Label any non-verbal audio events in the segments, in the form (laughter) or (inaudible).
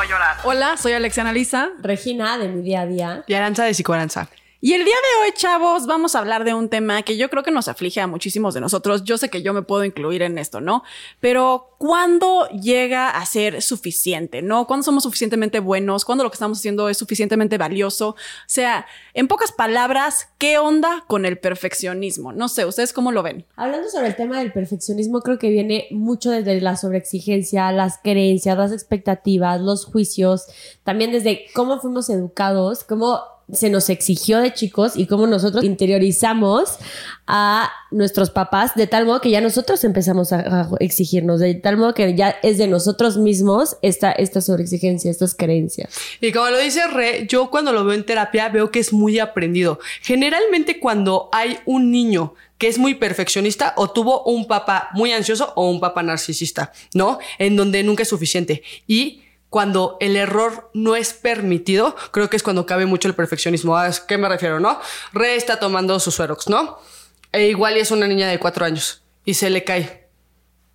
no llorar. Hola, soy Alexia Analisa. Regina de mi día a día. Y Aranza de Psicoaranza. Y el día de hoy, chavos, vamos a hablar de un tema que yo creo que nos aflige a muchísimos de nosotros. Yo sé que yo me puedo incluir en esto, ¿no? Pero ¿cuándo llega a ser suficiente? ¿No? ¿Cuándo somos suficientemente buenos? ¿Cuándo lo que estamos haciendo es suficientemente valioso? O sea, en pocas palabras, ¿qué onda con el perfeccionismo? No sé, ¿ustedes cómo lo ven? Hablando sobre el tema del perfeccionismo, creo que viene mucho desde la sobreexigencia, las creencias, las expectativas, los juicios, también desde cómo fuimos educados, cómo se nos exigió de chicos y cómo nosotros interiorizamos a nuestros papás de tal modo que ya nosotros empezamos a, exigirnos, de tal modo que ya es de nosotros mismos esta, esta sobreexigencia, estas creencias. Y como lo dice Re, yo cuando lo veo en terapia veo que es muy aprendido. Generalmente cuando hay un niño que es muy perfeccionista o tuvo un papá muy ansioso o un papá narcisista, ¿no? En donde nunca es suficiente. Y cuando el error no es permitido, creo que es cuando cabe mucho el perfeccionismo. ¿A qué me refiero, no? Re está tomando su suerox, ¿no? E igual es una niña de cuatro años y se le cae.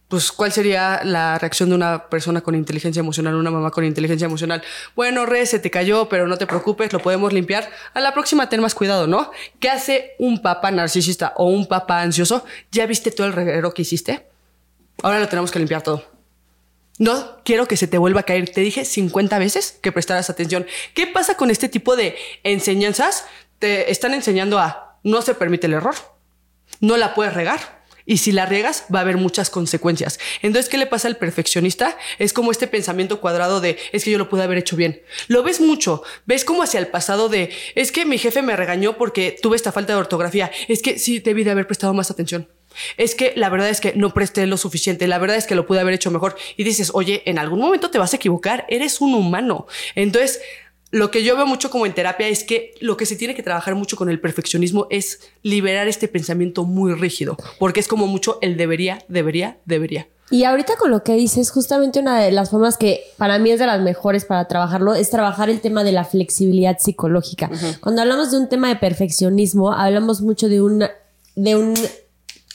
Pues, ¿cuál sería la reacción de una persona con inteligencia emocional, una mamá con inteligencia emocional? Bueno, Re, se te cayó, pero no te preocupes, lo podemos limpiar. A la próxima ten más cuidado, ¿no? ¿Qué hace un papá narcisista o un papá ansioso? ¿Ya viste todo el reguero que hiciste? Ahora lo tenemos que limpiar todo. No quiero que se te vuelva a caer. Te dije 50 veces que prestaras atención. ¿Qué pasa con este tipo de enseñanzas? Te están enseñando a no se permite el error. No la puedes regar. Y si la riegas, va a haber muchas consecuencias. Entonces, ¿qué le pasa al perfeccionista? Es como este pensamiento cuadrado de, es que yo lo pude haber hecho bien. Lo ves mucho. Ves como hacia el pasado de, es que mi jefe me regañó porque tuve esta falta de ortografía. Es que sí, debí de haber prestado más atención. Es que la verdad es que no presté lo suficiente, la verdad es que lo pude haber hecho mejor. Y dices, oye, en algún momento te vas a equivocar, eres un humano. Entonces, lo que yo veo mucho como en terapia es que lo que se tiene que trabajar mucho con el perfeccionismo es liberar este pensamiento muy rígido, porque es como mucho el debería, debería, debería. Y ahorita con lo que dices, justamente una de las formas que para mí es de las mejores para trabajarlo es trabajar el tema de la flexibilidad psicológica. Cuando hablamos de un tema de perfeccionismo, hablamos mucho de un de un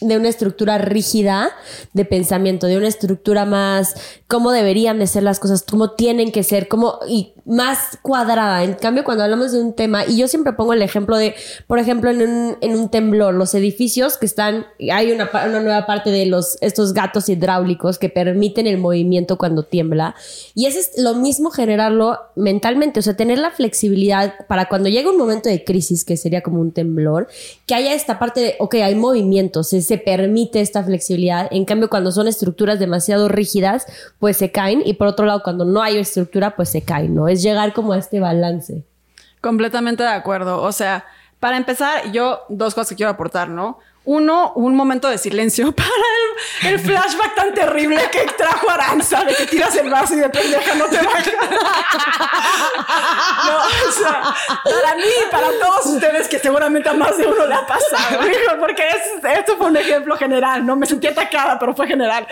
de una estructura rígida de pensamiento, de una estructura más cómo deberían de ser las cosas, cómo tienen que ser, cómo y más cuadrada. En cambio, cuando hablamos de un tema, y yo siempre pongo el ejemplo de, por ejemplo, en un, en un temblor, los edificios que están, hay una, una nueva parte de los, estos gatos hidráulicos que permiten el movimiento cuando tiembla. Y eso es lo mismo generarlo mentalmente, o sea, tener la flexibilidad para cuando llega un momento de crisis, que sería como un temblor, que haya esta parte de, ok, hay movimientos, se, se permite esta flexibilidad. En cambio, cuando son estructuras demasiado rígidas, pues se caen. Y por otro lado, cuando no hay estructura, pues se caen, ¿no? Es llegar como a este balance. Completamente de acuerdo. O sea, para empezar, yo dos cosas que quiero aportar, ¿no? Uno, un momento de silencio (laughs) para el, flashback tan terrible que trajo Aranza de que tiras el vaso y de pendeja no te baja. (laughs) no, o sea, para mí, para todos ustedes que seguramente a más de uno le ha pasado, (laughs) porque esto fue un ejemplo general, no me sentí atacada, pero fue general.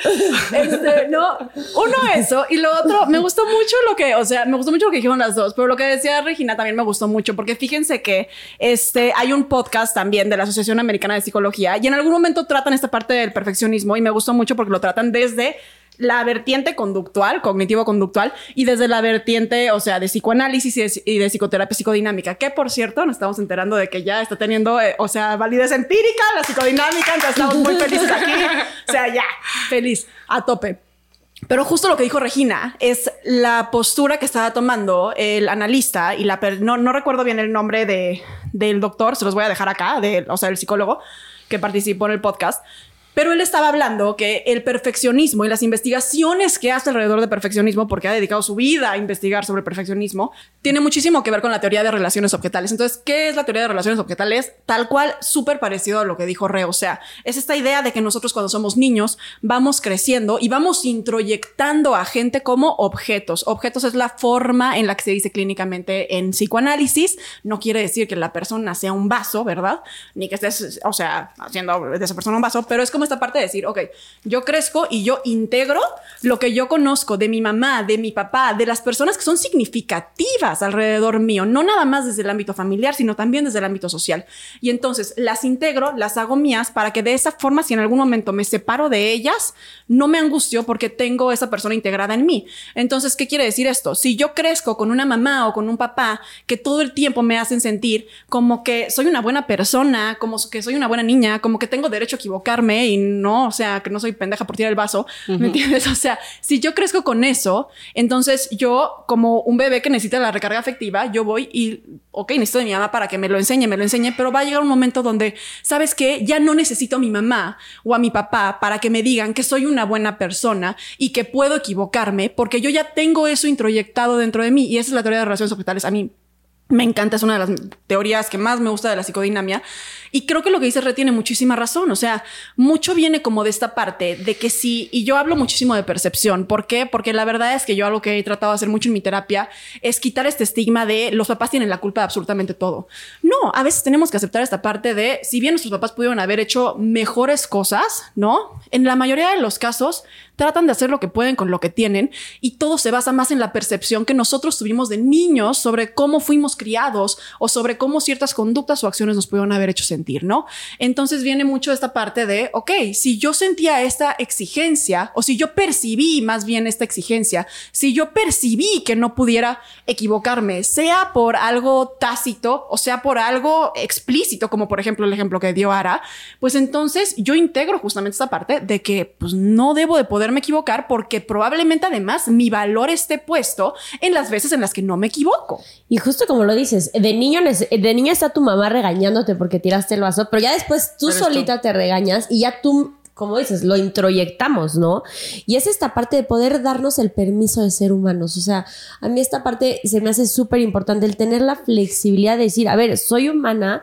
Este, no, uno eso y lo otro, me gustó mucho lo que, o sea, me gustó mucho lo que dijeron las dos, pero lo que decía Regina también me gustó mucho, porque fíjense que este, hay un podcast también de la Asociación Americana de Psicología y en algún momento tratan esta parte del perfeccionismo y me gustó mucho porque lo tratan desde la vertiente conductual, cognitivo-conductual, y desde la vertiente, o sea, de psicoanálisis y de, psicoterapia psicodinámica, que por cierto nos estamos enterando de que ya está teniendo, eh, o sea, validez empírica la psicodinámica, entonces estamos muy (laughs) felices aquí. O sea, ya, feliz, a tope. Pero justo lo que dijo Regina es la postura que estaba tomando el analista y la no, no recuerdo bien el nombre de, del doctor, se los voy a dejar acá, de, o sea, el psicólogo, que participó en el podcast, pero él estaba hablando que el perfeccionismo y las investigaciones que hace alrededor de perfeccionismo, porque ha dedicado su vida a investigar sobre perfeccionismo, tiene muchísimo que ver con la teoría de relaciones objetales. Entonces, ¿qué es la teoría de relaciones objetales? Tal cual, súper parecido a lo que dijo Re. O sea, es esta idea de que nosotros cuando somos niños vamos creciendo y vamos introyectando a gente como objetos. Objetos es la forma en la que se dice clínicamente en psicoanálisis. No quiere decir que la persona sea un vaso, ¿verdad? Ni que estés, o sea, haciendo de esa persona un vaso, pero es como como esta parte de decir, ok, yo crezco y yo integro lo que yo conozco de mi mamá, de mi papá, de las personas que son significativas alrededor mío, no nada más desde el ámbito familiar, sino también desde el ámbito social. Y entonces las integro, las hago mías para que de esa forma, si en algún momento me separo de ellas, no me angustio porque tengo esa persona integrada en mí. Entonces, ¿qué quiere decir esto? Si yo crezco con una mamá o con un papá que todo el tiempo me hacen sentir como que soy una buena persona, como que soy una buena niña, como que tengo derecho a equivocarme y no, o sea, que no soy pendeja por tirar el vaso, ¿me entiendes? O sea, si yo crezco con eso, entonces yo como un bebé que necesita la recarga afectiva, yo voy y, ok, necesito de mi mamá para que me lo enseñe, me lo enseñe, pero va a llegar un momento donde, ¿sabes qué? Ya no necesito a mi mamá o a mi papá para que me digan que soy una buena persona y que puedo equivocarme porque yo ya tengo eso introyectado dentro de mí y esa es la teoría de relaciones hospitales. A mí me encanta, es una de las teorías que más me gusta de la psicodinamia. Y creo que lo que dice Re tiene muchísima razón. O sea, mucho viene como de esta parte de que sí, y yo hablo muchísimo de percepción. ¿Por qué? Porque la verdad es que yo algo que he tratado de hacer mucho en mi terapia es quitar este estigma de los papás tienen la culpa de absolutamente todo. No, a veces tenemos que aceptar esta parte de, si bien nuestros papás pudieron haber hecho mejores cosas, ¿no? En la mayoría de los casos, tratan de hacer lo que pueden con lo que tienen y todo se basa más en la percepción que nosotros tuvimos de niños sobre cómo fuimos criados o sobre cómo ciertas conductas o acciones nos pudieron haber hecho sentir, ¿no? Entonces viene mucho esta parte de, ok, si yo sentía esta exigencia o si yo percibí más bien esta exigencia, si yo percibí que no pudiera equivocarme, sea por algo tácito o sea por algo explícito, como por ejemplo el ejemplo que dio Ara, pues entonces yo integro justamente esta parte de que pues no debo de poder me equivocar porque probablemente además mi valor esté puesto en las veces en las que no me equivoco. Y justo como lo dices, de niño de niña está tu mamá regañándote porque tiraste el vaso, pero ya después tú solita te regañas y ya tú como dices, lo introyectamos, ¿no? Y es esta parte de poder darnos el permiso de ser humanos. O sea, a mí esta parte se me hace súper importante, el tener la flexibilidad de decir, a ver, soy humana,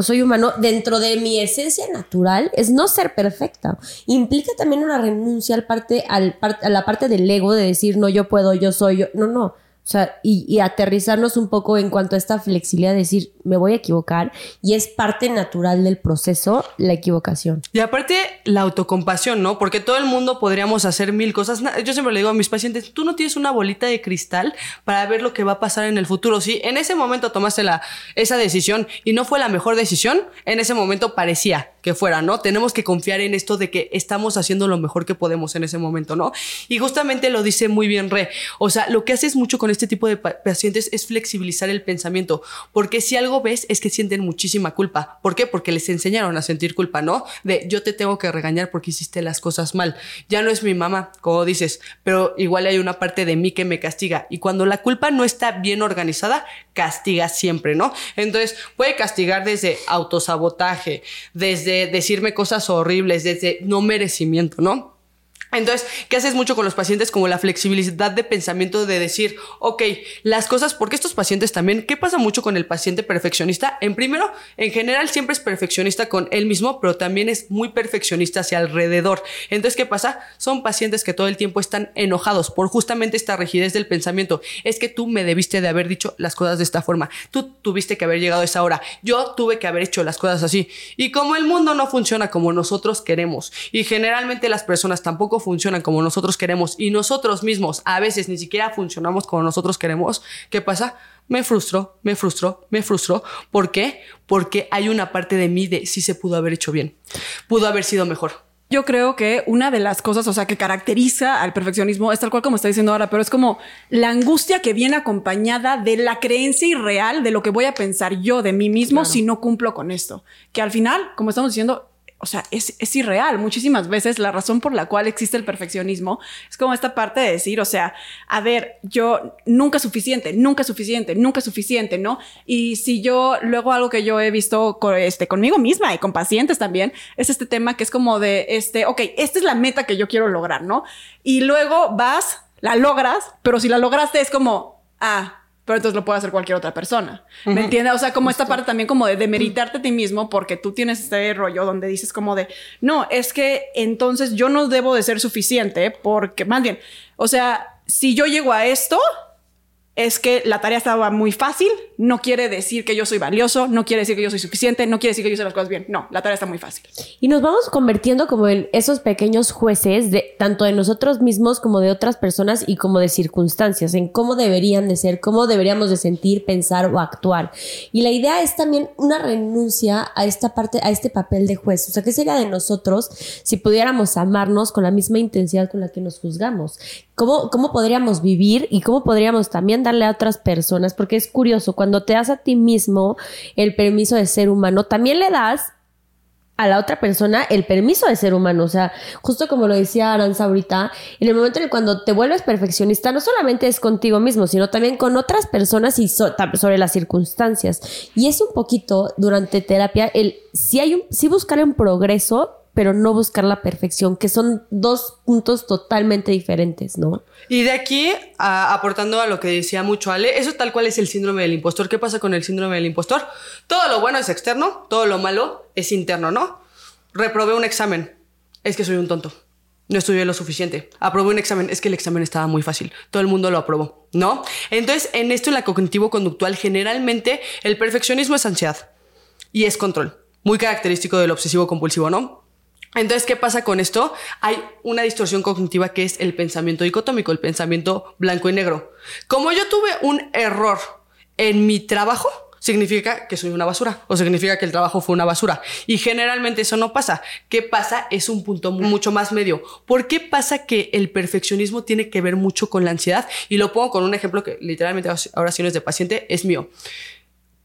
soy humano, dentro de mi esencia natural es no ser perfecta. Implica también una renuncia al parte, al, a la parte del ego de decir, no, yo puedo, yo soy, yo. No, no. O sea, y, aterrizarnos un poco en cuanto a esta flexibilidad de decir, me voy a equivocar y es parte natural del proceso la equivocación. Y aparte, la autocompasión, ¿no? Porque todo el mundo podríamos hacer mil cosas. Yo siempre le digo a mis pacientes, tú no tienes una bolita de cristal para ver lo que va a pasar en el futuro. Si en ese momento tomaste la, esa decisión y no fue la mejor decisión, en ese momento parecía que fuera, ¿no? Tenemos que confiar en esto de que estamos haciendo lo mejor que podemos en ese momento, ¿no? Y justamente lo dice muy bien Re. O sea, lo que haces mucho con este tipo de pacientes es flexibilizar el pensamiento, porque si algo ves es que sienten muchísima culpa. ¿Por qué? Porque les enseñaron a sentir culpa, ¿no? De yo te tengo que regañar porque hiciste las cosas mal. Ya no es mi mamá, como dices, pero igual hay una parte de mí que me castiga. Y cuando la culpa no está bien organizada, castiga siempre, ¿no? Entonces puede castigar desde autosabotaje, desde decirme cosas horribles, desde no merecimiento, ¿no? Entonces, ¿qué haces mucho con los pacientes? Como la flexibilidad de pensamiento de decir, ok, las cosas, porque estos pacientes también, ¿qué pasa mucho con el paciente perfeccionista? En primero, en general siempre es perfeccionista con él mismo, pero también es muy perfeccionista hacia alrededor. Entonces, ¿qué pasa? Son pacientes que todo el tiempo están enojados por justamente esta rigidez del pensamiento. Es que tú me debiste de haber dicho las cosas de esta forma. Tú tuviste que haber llegado a esa hora. Yo tuve que haber hecho las cosas así. Y como el mundo no funciona como nosotros queremos, y generalmente las personas tampoco funcionan como nosotros queremos y nosotros mismos a veces ni siquiera funcionamos como nosotros queremos, ¿qué pasa? Me frustro, me frustro, me frustro. ¿Por qué? Porque hay una parte de mí de sí se pudo haber hecho bien, pudo haber sido mejor. Yo creo que una de las cosas, o sea, que caracteriza al perfeccionismo es tal cual como está diciendo ahora, pero es como la angustia que viene acompañada de la creencia irreal de lo que voy a pensar yo de mí mismo si no cumplo con esto. Que al final, como estamos diciendo, o sea, es, es, irreal. Muchísimas veces la razón por la cual existe el perfeccionismo es como esta parte de decir, o sea, a ver, yo nunca suficiente, nunca suficiente, nunca suficiente, ¿no? Y si yo, luego algo que yo he visto con, este, conmigo misma y con pacientes también, es este tema que es como de, este, ok, esta es la meta que yo quiero lograr, ¿no? Y luego vas, la logras, pero si la lograste es como, ah, pero entonces lo puede hacer cualquier otra persona. ¿Me entiendes? O sea, como esta parte también como de demeritarte a ti mismo porque tú tienes este rollo donde dices como de, no, es que entonces yo no debo de ser suficiente porque, más bien, o sea, si yo llego a esto, es que la tarea estaba muy fácil, no quiere decir que yo soy valioso, no quiere decir que yo soy suficiente, no quiere decir que yo hice las cosas bien. No, la tarea está muy fácil. Y nos vamos convirtiendo como en esos pequeños jueces de tanto de nosotros mismos como de otras personas y como de circunstancias, en cómo deberían de ser, cómo deberíamos de sentir, pensar o actuar. Y la idea es también una renuncia a esta parte, a este papel de juez. O sea, ¿qué sería de nosotros si pudiéramos amarnos con la misma intensidad con la que nos juzgamos? ¿Cómo, cómo podríamos vivir y cómo podríamos también darle a otras personas? Porque es curioso, cuando te das a ti mismo el permiso de ser humano, también le das a la otra persona el permiso de ser humano. O sea, justo como lo decía Aranza ahorita, en el momento en el cuando te vuelves perfeccionista, no solamente es contigo mismo, sino también con otras personas y sobre las circunstancias. Y es un poquito durante terapia el si hay un, si buscar un progreso pero no buscar la perfección, que son dos puntos totalmente diferentes, ¿no? Y de aquí, aportando a lo que decía mucho Ale, eso tal cual es el síndrome del impostor. ¿Qué pasa con el síndrome del impostor? Todo lo bueno es externo, todo lo malo es interno, ¿no? Reprobé un examen, es que soy un tonto. No estudié lo suficiente. Aprobé un examen, es que el examen estaba muy fácil. Todo el mundo lo aprobó, ¿no? Entonces, en esto, en la cognitivo-conductual, generalmente el perfeccionismo es ansiedad y es control. Muy característico del obsesivo-compulsivo, ¿no? Entonces, ¿qué pasa con esto? Hay una distorsión cognitiva que es el pensamiento dicotómico, el pensamiento blanco y negro. Como yo tuve un error en mi trabajo, significa que soy una basura o significa que el trabajo fue una basura. Y generalmente eso no pasa. ¿Qué pasa? Es un punto mucho más medio. ¿Por qué pasa que el perfeccionismo tiene que ver mucho con la ansiedad? Y lo pongo con un ejemplo que literalmente oraciones de paciente es mío.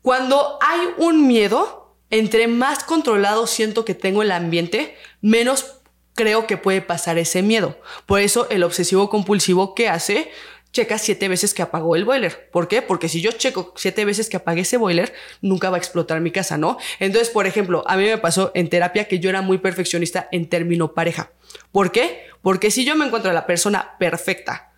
Cuando hay un miedo, entre más controlado siento que tengo el ambiente, menos creo que puede pasar ese miedo. Por eso el obsesivo compulsivo que hace, checa siete veces que apagó el boiler. ¿Por qué? Porque si yo checo siete veces que apagué ese boiler, nunca va a explotar mi casa, ¿no? Entonces, por ejemplo, a mí me pasó en terapia que yo era muy perfeccionista en término pareja. ¿Por qué? Porque si yo me encuentro a la persona perfecta,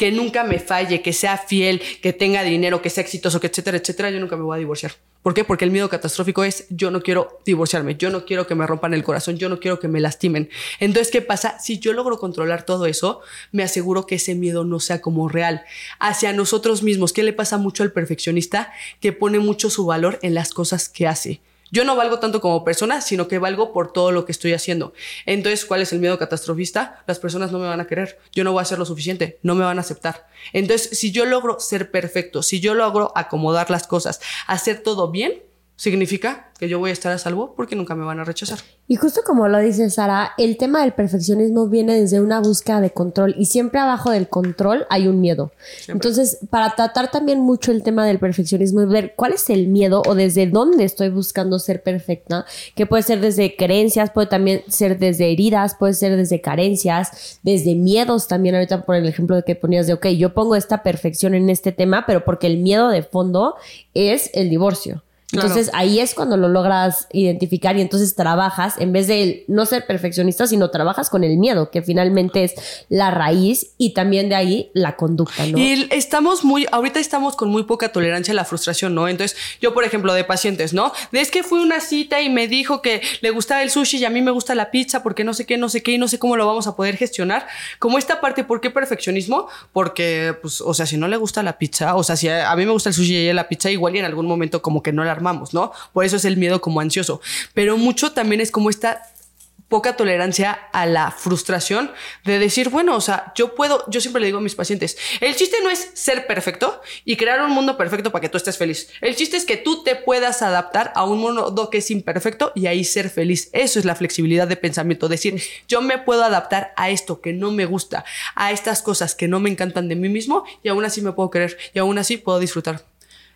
que nunca me falle, que sea fiel, que tenga dinero, que sea exitoso, que etcétera, etcétera, yo nunca me voy a divorciar. ¿Por qué? Porque el miedo catastrófico es yo no quiero divorciarme, yo no quiero que me rompan el corazón, yo no quiero que me lastimen. Entonces, ¿qué pasa? Si yo logro controlar todo eso, me aseguro que ese miedo no sea como real. Hacia nosotros mismos, ¿qué le pasa mucho al perfeccionista? Que pone mucho su valor en las cosas que hace. Yo no valgo tanto como persona, sino que valgo por todo lo que estoy haciendo. Entonces, ¿cuál es el miedo catastrofista? Las personas no me van a querer. Yo no voy a hacer lo suficiente. No me van a aceptar. Entonces, si yo logro ser perfecto, si yo logro acomodar las cosas, hacer todo bien, significa que yo voy a estar a salvo porque nunca me van a rechazar. Y justo como lo dice Sara, el tema del perfeccionismo viene desde una búsqueda de control y siempre abajo del control hay un miedo. Entonces, para tratar también mucho el tema del perfeccionismo y ver cuál es el miedo o desde dónde estoy buscando ser perfecta, que puede ser desde creencias, puede también ser desde heridas, puede ser desde carencias, desde miedos también. Ahorita por el ejemplo de que ponías de, ok, yo pongo esta perfección en este tema, pero porque el miedo de fondo es el divorcio. Entonces ahí es cuando lo logras identificar y entonces trabajas, en vez de no ser perfeccionista, sino trabajas con el miedo, que finalmente es la raíz y también de ahí la conducta, ¿no? Y estamos muy, ahorita estamos con muy poca tolerancia a la frustración, ¿no? Entonces yo, por ejemplo, de pacientes, ¿no? De es que fui a una cita y me dijo que le gustaba el sushi y a mí me gusta la pizza porque no sé qué, no sé qué y no sé cómo lo vamos a poder gestionar. Como esta parte, ¿por qué perfeccionismo? Porque, pues, o sea, si no le gusta la pizza, o sea, si a, mí me gusta el sushi y a ella la pizza, igual y en algún momento como que no la ¿no? Por eso es el miedo como ansioso. Pero mucho también es como esta poca tolerancia a la frustración de decir, bueno, o sea, yo puedo, yo siempre le digo a mis pacientes, el chiste no es ser perfecto y crear un mundo perfecto para que tú estés feliz. El chiste es que tú te puedas adaptar a un mundo que es imperfecto y ahí ser feliz. Eso es la flexibilidad de pensamiento, decir, yo me puedo adaptar a esto que no me gusta, a estas cosas que no me encantan de mí mismo y aún así me puedo querer y aún así puedo disfrutar.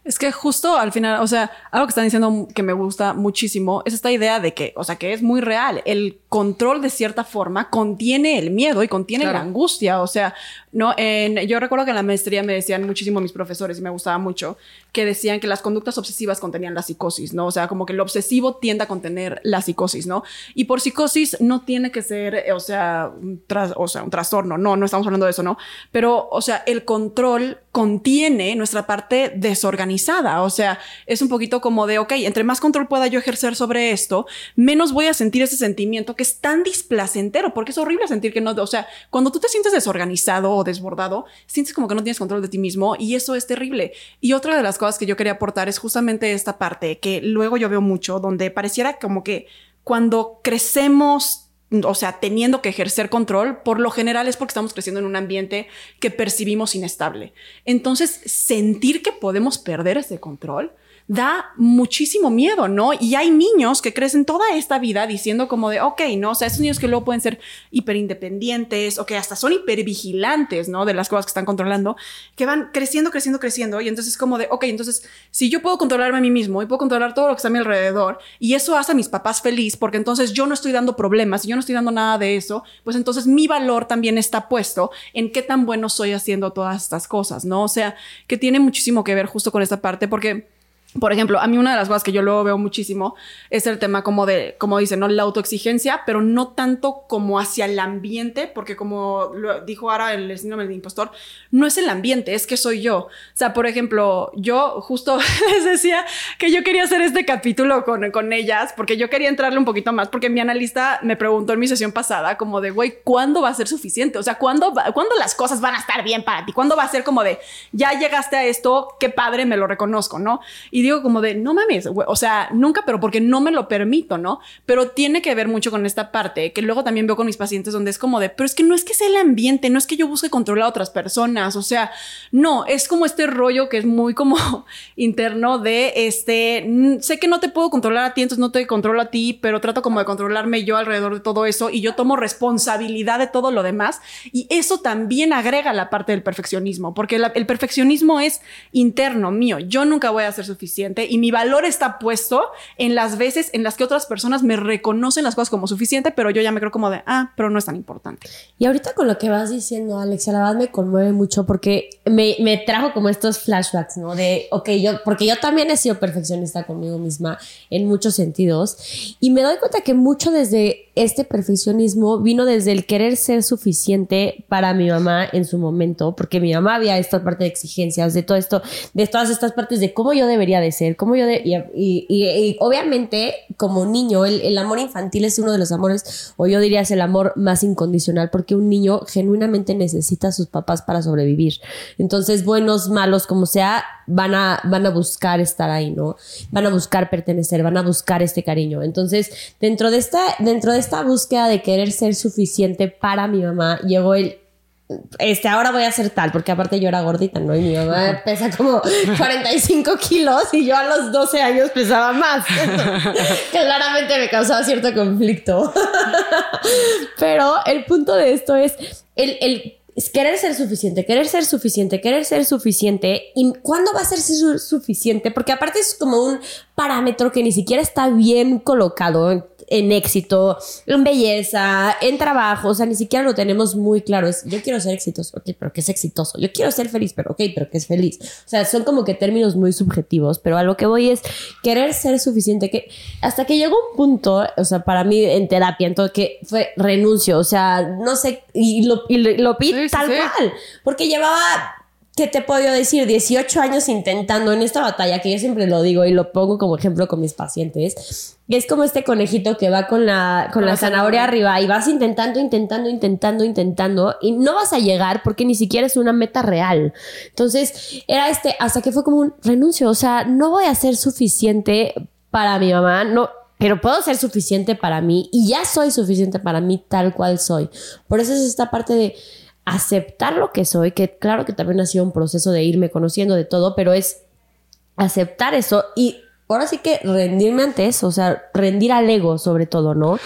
Es que justo al final, o sea, algo que están diciendo que me gusta muchísimo es esta idea de que, o sea, que es muy real. El control de cierta forma contiene el miedo y contiene la angustia. O sea, no, en, yo recuerdo que en la maestría me decían muchísimo mis profesores y me gustaba mucho que decían que las conductas obsesivas contenían la psicosis, ¿no? O sea, como que lo obsesivo tiende a contener la psicosis, ¿no? Y por psicosis no tiene que ser, o sea, un o sea, un trastorno, no, no estamos hablando de eso, ¿no? Pero, o sea, el control contiene nuestra parte desorganizada, o sea, es un poquito como de, ok, entre más control pueda yo ejercer sobre esto, menos voy a sentir ese sentimiento que es tan displacentero, porque es horrible sentir que no, o sea, cuando tú te sientes desorganizado o desbordado, sientes como que no tienes control de ti mismo y eso es terrible. Y otra de las cosas que yo quería aportar es justamente esta parte que luego yo veo mucho, donde pareciera como que cuando crecemos o sea, teniendo que ejercer control, por lo general es porque estamos creciendo en un ambiente que percibimos inestable. Entonces, sentir que podemos perder ese control da muchísimo miedo, ¿no? Y hay niños que crecen toda esta vida diciendo como de, ok, ¿no? O sea, esos niños que luego pueden ser hiperindependientes o que hasta son hipervigilantes, ¿no? De las cosas que están controlando, que van creciendo, creciendo, creciendo. Y entonces es como de, ok, entonces, si yo puedo controlarme a mí mismo y puedo controlar todo lo que está a mi alrededor y eso hace a mis papás feliz porque entonces yo no estoy dando problemas y yo no estoy dando nada de eso, pues entonces mi valor también está puesto en qué tan bueno soy haciendo todas estas cosas, ¿no? O sea, que tiene muchísimo que ver justo con esta parte porque por ejemplo, a mí una de las cosas que yo luego veo muchísimo es el tema como de, como dicen, ¿no? La autoexigencia, pero no tanto como hacia el ambiente, porque como lo dijo ahora el síndrome del impostor, no es el ambiente, es que soy yo. O sea, por ejemplo, yo justo (laughs) les decía que yo quería hacer este capítulo con, con ellas, porque yo quería entrarle un poquito más, porque mi analista me preguntó en mi sesión pasada como de, güey, ¿cuándo va a ser suficiente? O sea, ¿cuándo, ¿cuándo las cosas van a estar bien para ti? ¿Cuándo va a ser como de, ya llegaste a esto, qué padre, me lo reconozco, ¿no? Y digo como de, no mames, o sea, nunca, pero porque no me lo permito, ¿no? Pero tiene que ver mucho con esta parte que luego también veo con mis pacientes donde es como de, pero es que no es que sea el ambiente, no es que yo busque controlar a otras personas, o sea, no, es como este rollo que es muy como (laughs) interno de, este, sé que no te puedo controlar a ti, entonces no te controlo a ti, pero trato como de controlarme yo alrededor de todo eso y yo tomo responsabilidad de todo lo demás y eso también agrega la parte del perfeccionismo, porque el perfeccionismo es interno mío, yo nunca voy a ser suficiente y mi valor está puesto en las veces en las que otras personas me reconocen las cosas como suficiente, pero yo ya me creo como de, ah, pero no es tan importante. Y ahorita con lo que vas diciendo, Alex, la verdad me conmueve mucho porque me, me trajo como estos flashbacks, ¿no? De, ok, yo, porque yo también he sido perfeccionista conmigo misma en muchos sentidos y me doy cuenta que mucho desde este perfeccionismo vino desde el querer ser suficiente para mi mamá en su momento, porque mi mamá había esta parte de exigencias, de todo esto, de todas estas partes de cómo yo debería de ser, cómo yo de, y, y, obviamente como niño el, el, amor infantil es uno de los amores, o yo diría es el amor más incondicional, porque un niño genuinamente necesita a sus papás para sobrevivir. Entonces, buenos, malos, como sea, van a, van a buscar estar ahí, ¿no? Van a buscar pertenecer, van a buscar este cariño. Entonces, dentro de esta, dentro de esta búsqueda de querer ser suficiente para mi mamá, llegó el este, ahora voy a ser tal, porque aparte yo era gordita, ¿no? Y mi mamá pesa como (laughs) 45 kilos y yo a los 12 años pesaba más. (laughs) Claramente me causaba cierto conflicto. (laughs) Pero el punto de esto es el, el es querer ser suficiente, querer ser suficiente, querer ser suficiente. ¿Y cuándo va a ser suficiente? Porque aparte es como un parámetro que ni siquiera está bien colocado en éxito, en belleza, en trabajo, o sea, ni siquiera lo tenemos muy claro. Es, yo quiero ser exitoso, ok, pero ¿qué es exitoso? Yo quiero ser feliz, pero ok, pero ¿qué es feliz? O sea, son como que términos muy subjetivos, pero a lo que voy es querer ser suficiente, que hasta que llegó un punto, o sea, para mí en terapia, entonces que fue renuncio, o sea, no sé, y lo, y lo, tal cual, porque llevaba ¿qué te puedo decir? 18 años intentando en esta batalla, que yo siempre lo digo y lo pongo como ejemplo con mis pacientes, es como este conejito que va con la, con la zanahoria arriba y vas intentando, intentando, intentando, intentando y no vas a llegar porque ni siquiera es una meta real. Entonces, era este, hasta que fue como un renuncio, o sea, no voy a ser suficiente para mi mamá, no, pero puedo ser suficiente para mí y ya soy suficiente para mí tal cual soy. Por eso es esta parte de aceptar lo que soy, que claro que también ha sido un proceso de irme conociendo de todo, pero es aceptar eso y ahora sí que rendirme ante eso, o sea, rendir al ego sobre todo, ¿no?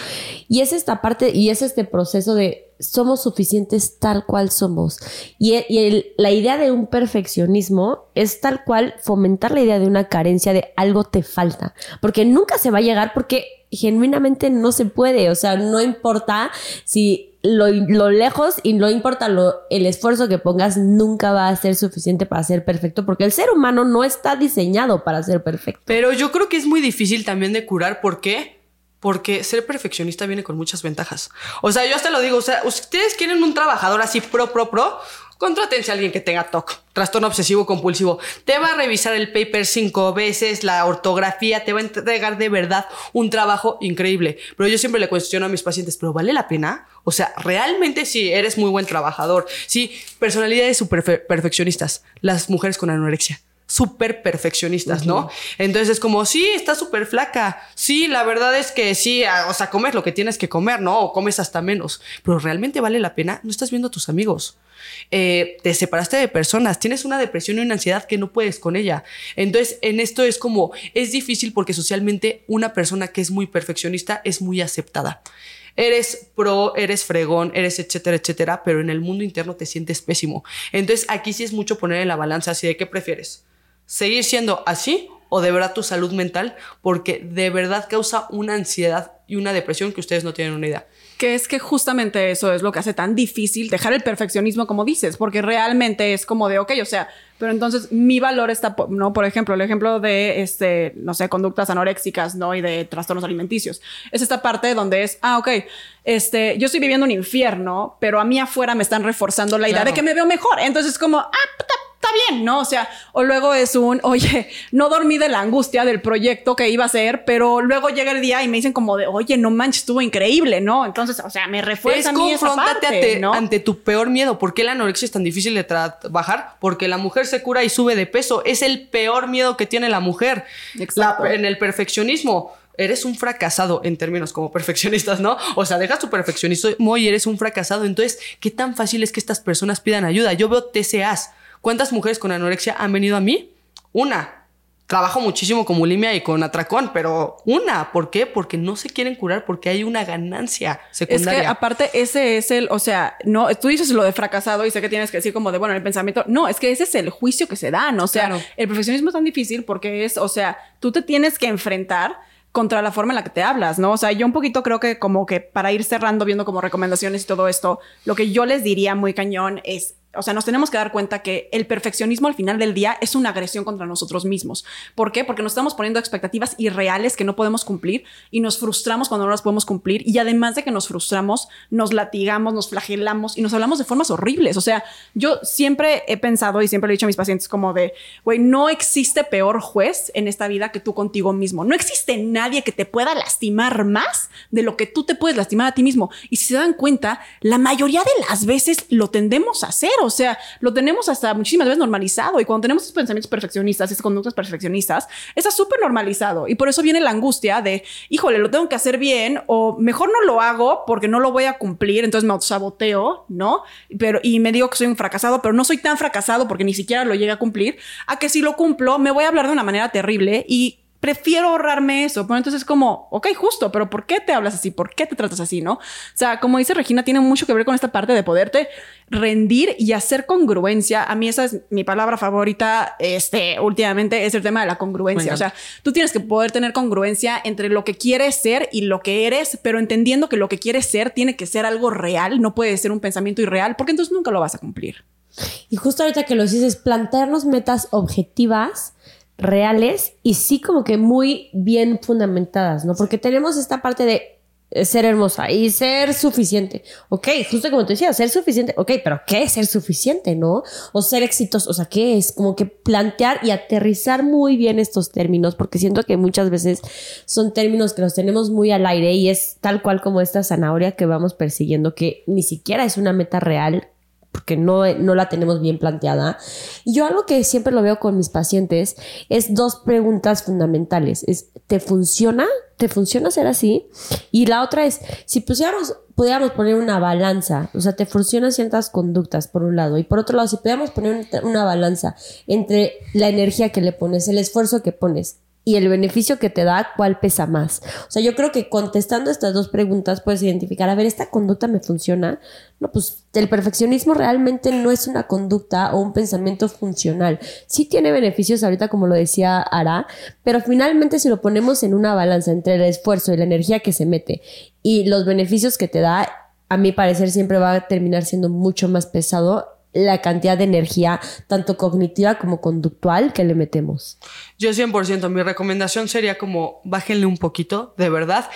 Y es esta parte y es este proceso de somos suficientes tal cual somos. Y, e, y el- la idea de un perfeccionismo es tal cual fomentar la idea de una carencia de algo te falta. Porque nunca se va a llegar porque genuinamente no se puede. O sea, no importa si lo, lo lejos y no importa lo, el esfuerzo que pongas, nunca va a ser suficiente para ser perfecto. Porque el ser humano no está diseñado para ser perfecto. Pero yo creo que es muy difícil también de curar. ¿Por qué? Porque ser perfeccionista viene con muchas ventajas. O sea, yo hasta lo digo, o sea, ustedes quieren un trabajador así pro, pro, pro, contrátense a alguien que tenga TOC, trastorno obsesivo compulsivo. Te va a revisar el paper cinco veces, la ortografía, te va a entregar de verdad un trabajo increíble. Pero yo siempre le cuestiono a mis pacientes, ¿pero vale la pena? O sea, realmente sí, eres muy buen trabajador. Sí, personalidades súper fe- perfeccionistas. Las mujeres con anorexia súper perfeccionistas, ¿no? Entonces es como, sí, está súper flaca. Sí, la verdad es que sí, o sea, comes lo que tienes que comer, ¿no? O comes hasta menos. Pero realmente vale la pena. No estás viendo a tus amigos. Eh, te separaste de personas, tienes una depresión y una ansiedad que no puedes con ella. Entonces, en esto es como, es difícil porque socialmente una persona que es muy perfeccionista es muy aceptada. Eres pro, eres fregón, eres etcétera, etcétera, pero en el mundo interno te sientes pésimo. Entonces, aquí sí es mucho poner en la balanza así de qué prefieres seguir siendo así o de verdad tu salud mental, porque de verdad causa una ansiedad y una depresión que ustedes no tienen una idea. Que es que justamente eso es lo que hace tan difícil dejar el perfeccionismo, como dices, porque realmente es como de, ok, o sea, pero entonces mi valor está, ¿no? Por ejemplo, el ejemplo de, este, no sé, conductas anoréxicas, ¿no? Y de trastornos alimenticios. Es esta parte donde es, ah, ok, este, yo estoy viviendo un infierno, pero a mí afuera me están reforzando la idea Claro. de que me veo mejor. Entonces es como, ah, está está bien, ¿no? O sea, o luego es un, oye, no dormí de la angustia del proyecto que iba a hacer, pero luego llega el día y me dicen como de, oye, no manches, estuvo increíble, ¿no? Entonces, o sea, me refuerza Es a mí esa parte, ante, ¿no? ante tu peor miedo. ¿Por qué la anorexia es tan difícil de trabajar? Porque la mujer se cura y sube de peso. Es el peor miedo que tiene la mujer. Exacto. La- en el perfeccionismo. Eres un fracasado en términos como perfeccionistas, ¿no? O sea, dejas tu perfeccionismo y eres un fracasado. Entonces, ¿qué tan fácil es que estas personas pidan ayuda? Yo veo TCAs. ¿Cuántas mujeres con anorexia han venido a mí? Una. Trabajo muchísimo con bulimia y con atracón, pero una. ¿Por qué? Porque no se quieren curar porque hay una ganancia Es secundaria. que aparte ese es el, o sea, no, tú dices lo de fracasado y sé que tienes que decir como de, bueno, el pensamiento, no, es que ese es el juicio que se dan, o sea, Claro. el perfeccionismo es tan difícil porque es, o sea, tú te tienes que enfrentar contra la forma en la que te hablas, ¿no? O sea, yo un poquito creo que como que para ir cerrando, viendo como recomendaciones y todo esto, lo que yo les diría muy cañón es, o sea, nos tenemos que dar cuenta que el perfeccionismo al final del día es una agresión contra nosotros mismos. ¿Por qué? Porque nos estamos poniendo expectativas irreales que no podemos cumplir y nos frustramos cuando no las podemos cumplir. Y además de que nos frustramos, nos latigamos, nos flagelamos y nos hablamos de formas horribles. O sea, yo siempre he pensado y siempre le he dicho a mis pacientes como de, güey, no existe peor juez en esta vida que tú contigo mismo. No existe nadie que te pueda lastimar más de lo que tú te puedes lastimar a ti mismo. Y si se dan cuenta, la mayoría de las veces lo tendemos a hacer. O sea, lo tenemos hasta muchísimas veces normalizado. Y cuando tenemos estos pensamientos perfeccionistas, estas conductas perfeccionistas, está súper normalizado. Y por eso viene la angustia de, híjole, lo tengo que hacer bien o mejor no lo hago porque no lo voy a cumplir. Entonces me autosaboteo, ¿no? Pero, y me digo que soy un fracasado, pero no soy tan fracasado porque ni siquiera lo llegué a cumplir. A que si lo cumplo, me voy a hablar de una manera terrible y prefiero ahorrarme eso. Pero entonces es como, ok, justo, pero ¿por qué te hablas así? ¿Por qué te tratas así? ¿No? O sea, como dice Regina, tiene mucho que ver con esta parte de poderte rendir y hacer congruencia. A mí esa es mi palabra favorita, este, últimamente, es el tema de la congruencia. O sea, tú tienes que poder tener congruencia entre lo que quieres ser y lo que eres, pero entendiendo que lo que quieres ser tiene que ser algo real, no puede ser un pensamiento irreal, porque entonces nunca lo vas a cumplir. Y justo ahorita que lo dices, plantearnos metas objetivas, reales y sí como que muy bien fundamentadas, ¿no? Porque tenemos esta parte de eh, ser hermosa y ser suficiente. Ok, justo como te decía, ser suficiente. Ok, pero ¿qué es ser suficiente, no? O ser exitoso. O sea, ¿qué es? Como que plantear y aterrizar muy bien estos términos, porque siento que muchas veces son términos que los tenemos muy al aire y es tal cual como esta zanahoria que vamos persiguiendo, que ni siquiera es una meta real porque no, no la tenemos bien planteada. Y yo algo que siempre lo veo con mis pacientes es dos preguntas fundamentales. Es, ¿te funciona? ¿Te funciona ser así? Y la otra es, si pusiéramos, pudiéramos poner una balanza, o sea, te funcionan ciertas conductas por un lado, y por otro lado, si pudiéramos poner un- una balanza entre la energía que le pones, el esfuerzo que pones, y el beneficio que te da, ¿cuál pesa más? O sea, yo creo que contestando estas dos preguntas puedes identificar, a ver, ¿esta conducta me funciona? No, pues el perfeccionismo realmente no es una conducta o un pensamiento funcional. Sí tiene beneficios ahorita, como lo decía Ara, pero finalmente si lo ponemos en una balanza entre el esfuerzo y la energía que se mete y los beneficios que te da, a mi parecer siempre va a terminar siendo mucho más pesado la cantidad de energía, tanto cognitiva como conductual, que le metemos. Yo 100%, mi recomendación sería como bájenle un poquito, de verdad.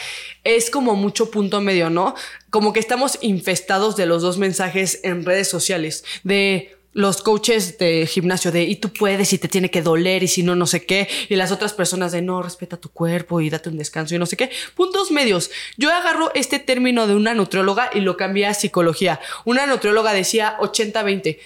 Es como mucho punto medio, ¿no? Como que estamos infestados de los dos mensajes en redes sociales, de los coaches de gimnasio de y tú puedes y te tiene que doler y si no, no sé qué. Y las otras personas de no, respeta tu cuerpo y date un descanso y no sé qué. Puntos medios. Yo agarro este término de una nutrióloga y lo cambié a psicología. Una nutrióloga decía 80-20.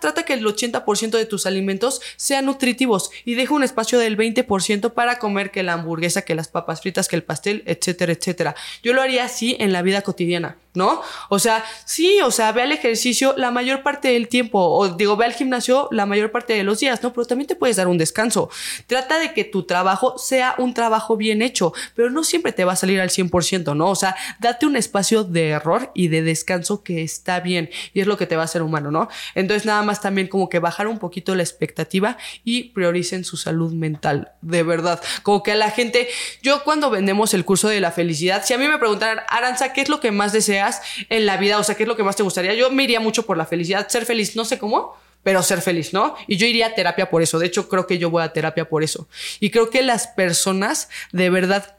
Trata que el 80% de tus alimentos sean nutritivos y deja un espacio del 20% para comer que la hamburguesa, que las papas fritas, que el pastel, etcétera, etcétera. Yo lo haría así en la vida cotidiana. ¿No? O sea, sí, o sea, ve al ejercicio la mayor parte del tiempo, o digo, ve al gimnasio la mayor parte de los días, ¿no? Pero también te puedes dar un descanso. Trata de que tu trabajo sea un trabajo bien hecho, pero no siempre te va a salir al 100%, ¿no? O sea, date un espacio de error y de descanso que está bien, y es lo que te va a hacer humano, ¿no? Entonces, nada más también como que bajar un poquito la expectativa y prioricen su salud mental, de verdad. Como que a la gente, yo cuando vendemos el curso de la felicidad, si a mí me preguntaran, Aranza, ¿qué es lo que más en la vida? O sea, ¿qué es lo que más te gustaría? Yo me iría mucho por la felicidad, ser feliz, no sé cómo, pero ser feliz, ¿no? Y yo iría a terapia por eso. De hecho, creo que yo voy a terapia por eso. Y creo que las personas de verdad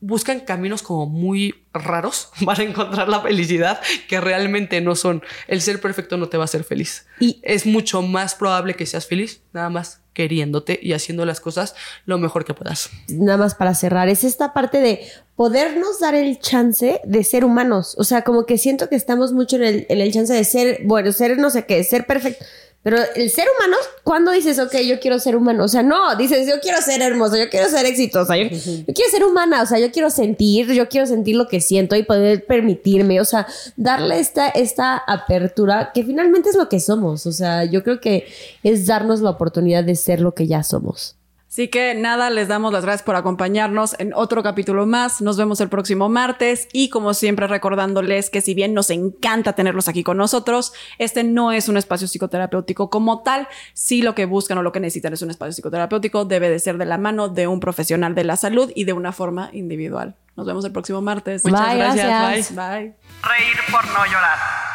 buscan caminos como muy raros (laughs) para encontrar la felicidad que realmente no son. El ser perfecto no te va a hacer feliz. Y es mucho más probable que seas feliz, nada más queriéndote y haciendo las cosas lo mejor que puedas. Nada más para cerrar, es esta parte de podernos dar el chance de ser humanos. O sea, como que siento que estamos mucho en el, chance de ser, bueno, ser no sé qué, ser perfecto. Pero el ser humano, ¿cuándo dices, ok, yo quiero ser humano? O sea, no, dices, yo quiero ser hermosa, yo quiero ser exitosa, yo, quiero ser humana, o sea, yo quiero sentir, yo quiero sentir lo que siento y poder permitirme, o sea, darle esta, esta apertura que finalmente es lo que somos. O sea, yo creo que es darnos la oportunidad de ser lo que ya somos. Así que nada, les damos las gracias por acompañarnos en otro capítulo más. Nos vemos el próximo martes y como siempre recordándoles que si bien nos encanta tenerlos aquí con nosotros, este no es un espacio psicoterapéutico como tal. Si lo que buscan o lo que necesitan es un espacio psicoterapéutico, debe de ser de la mano de un profesional de la salud y de una forma individual. Nos vemos el próximo martes. Muchas gracias. Bye. Bye. Reír por no llorar.